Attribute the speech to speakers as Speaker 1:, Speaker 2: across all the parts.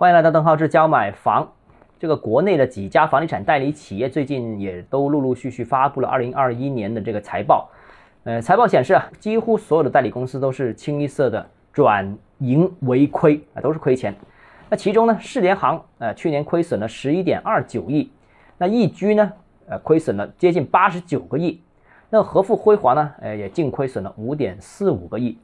Speaker 1: 欢迎来到邓浩志教买房。这个国内的几家房地产代理企业最近也都陆陆续续发布了2021年的这个财报。呃，财报显示啊，几乎所有的代理公司都是清一色的转盈为亏啊，都是亏钱。那其中呢，世联行呃去年亏损了11.29亿，那易居呢呃亏损了接近89个亿，那和富辉煌呢呃也净亏损了5.45个亿。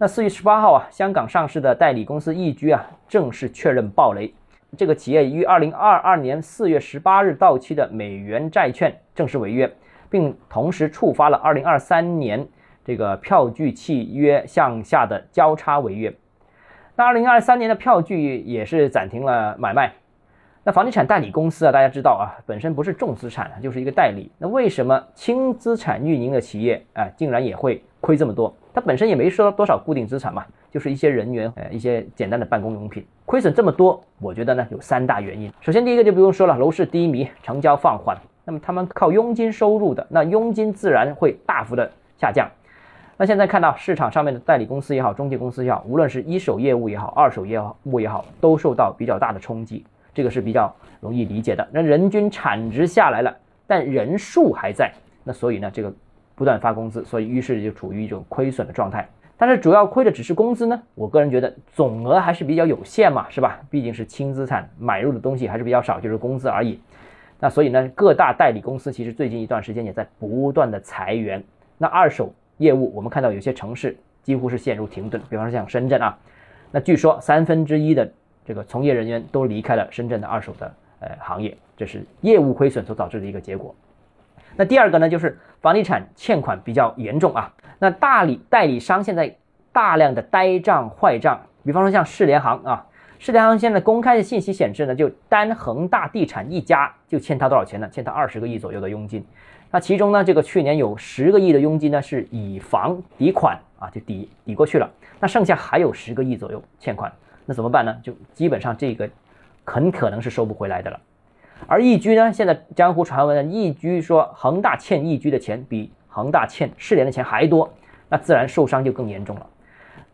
Speaker 1: 那四月十八号啊，香港上市的代理公司易居啊，正式确认暴雷。这个企业于二零二二年四月十八日到期的美元债券正式违约，并同时触发了二零二三年这个票据契约向下的交叉违约。那二零二三年的票据也是暂停了买卖。那房地产代理公司啊，大家知道啊，本身不是重资产，就是一个代理。那为什么轻资产运营的企业啊，竟然也会亏这么多？它本身也没说多少固定资产嘛，就是一些人员，呃，一些简单的办公用品，亏损这么多，我觉得呢有三大原因。首先第一个就不用说了，楼市低迷，成交放缓，那么他们靠佣金收入的，那佣金自然会大幅的下降。那现在看到市场上面的代理公司也好，中介公司也好，无论是一手业务也好，二手业务也好，都受到比较大的冲击，这个是比较容易理解的。那人均产值下来了，但人数还在，那所以呢这个。不断发工资，所以于是就处于一种亏损的状态。但是主要亏的只是工资呢？我个人觉得总额还是比较有限嘛，是吧？毕竟是轻资产买入的东西还是比较少，就是工资而已。那所以呢，各大代理公司其实最近一段时间也在不断的裁员。那二手业务，我们看到有些城市几乎是陷入停顿，比方说像深圳啊，那据说三分之一的这个从业人员都离开了深圳的二手的呃行业，这是业务亏损所导致的一个结果。那第二个呢，就是房地产欠款比较严重啊。那大理代理商现在大量的呆账坏账，比方说像世联行啊，世联行现在公开的信息显示呢，就单恒大地产一家就欠他多少钱呢？欠他二十个亿左右的佣金。那其中呢，这个去年有十个亿的佣金呢是以房抵款啊，就抵抵过去了。那剩下还有十个亿左右欠款，那怎么办呢？就基本上这个很可能是收不回来的了。而易居呢？现在江湖传闻呢，易居说恒大欠易居的钱比恒大欠世联的钱还多，那自然受伤就更严重了。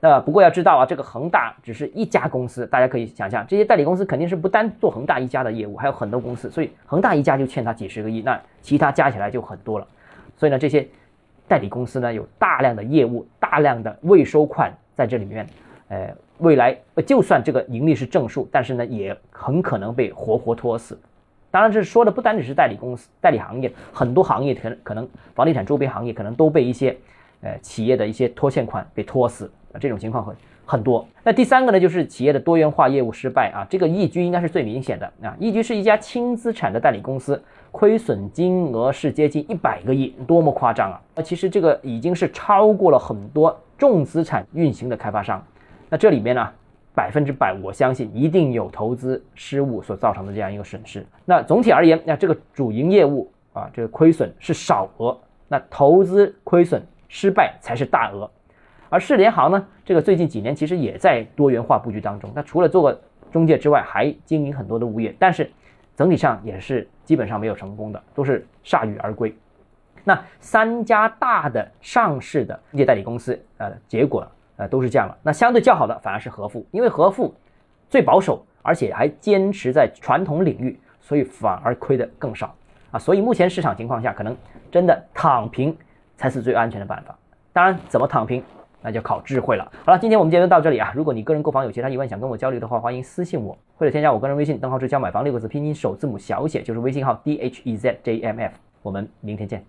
Speaker 1: 那不过要知道啊，这个恒大只是一家公司，大家可以想象，这些代理公司肯定是不单做恒大一家的业务，还有很多公司，所以恒大一家就欠他几十个亿，那其他加起来就很多了。所以呢，这些代理公司呢，有大量的业务，大量的未收款在这里面，呃，未来就算这个盈利是正数，但是呢，也很可能被活活拖死。当然，这说的不单只是代理公司、代理行业，很多行业可能可能房地产周边行业可能都被一些，呃，企业的一些拖欠款被拖死啊，这种情况很很多。那第三个呢，就是企业的多元化业务失败啊，这个易居应该是最明显的啊。易居是一家轻资产的代理公司，亏损金额是接近一百个亿，多么夸张啊！那其实这个已经是超过了很多重资产运行的开发商。那这里面呢？百分之百，我相信一定有投资失误所造成的这样一个损失。那总体而言，那这个主营业务啊，这个亏损是少额，那投资亏损失败才是大额。而世联行呢，这个最近几年其实也在多元化布局当中，它除了做个中介之外，还经营很多的物业，但是整体上也是基本上没有成功的，都是铩羽而归。那三家大的上市的中介代理公司，呃，结果。呃，都是这样了。那相对较好的反而是和富，因为和富最保守，而且还坚持在传统领域，所以反而亏得更少啊。所以目前市场情况下，可能真的躺平才是最安全的办法。当然，怎么躺平，那就靠智慧了。好了，今天我们节目到这里啊。如果你个人购房有其他疑问想跟我交流的话，欢迎私信我或者添加我个人微信“邓浩志教买房”六个字拼音首字母小写就是微信号 d h e z j m f。我们明天见。